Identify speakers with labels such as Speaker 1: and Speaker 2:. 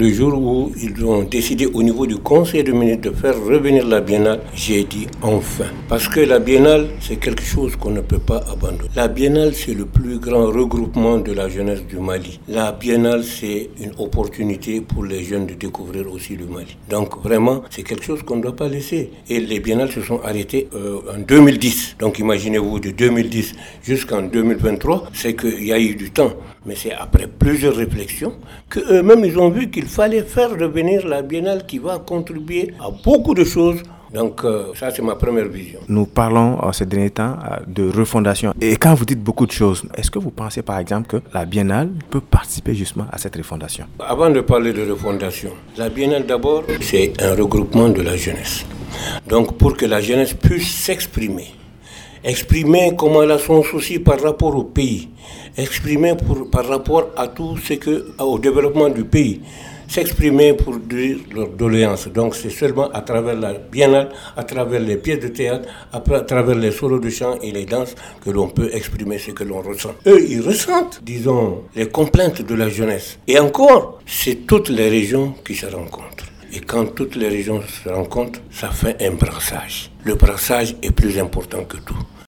Speaker 1: Le jour où ils ont décidé au niveau du Conseil de ministres de faire revenir la biennale, j'ai dit enfin. Parce que la biennale, c'est quelque chose qu'on ne peut pas abandonner. La biennale, c'est le plus grand regroupement de la jeunesse du Mali. La biennale, c'est une opportunité pour les jeunes de découvrir aussi le Mali. Donc vraiment, c'est quelque chose qu'on ne doit pas laisser. Et les biennales se sont arrêtées euh, en 2010. Donc imaginez-vous, de 2010 jusqu'en 2023, c'est qu'il y a eu du temps. Mais c'est après plusieurs réflexions qu'eux-mêmes, ils ont vu qu'il fallait faire revenir la biennale qui va contribuer à beaucoup de choses donc euh, ça, c'est ma première vision.
Speaker 2: Nous parlons en ces derniers temps euh, de refondation. Et quand vous dites beaucoup de choses, est-ce que vous pensez par exemple que la Biennale peut participer justement à cette refondation?
Speaker 1: Avant de parler de refondation, la Biennale d'abord, c'est un regroupement de la jeunesse. Donc pour que la jeunesse puisse s'exprimer, exprimer comment a son souci par rapport au pays, exprimer par rapport à tout ce que, au développement du pays, s'exprimer pour dire leur doléance. Donc c'est seulement à travers la biennale, à travers les pièces de théâtre, à travers les solos de chant et les danses que l'on peut exprimer ce que l'on ressent. Eux, ils ressentent, disons, les complaintes de la jeunesse. Et encore, c'est toutes les régions qui se rencontrent. Et quand toutes les régions se rencontrent, ça fait un brassage. Le brassage est plus important que tout.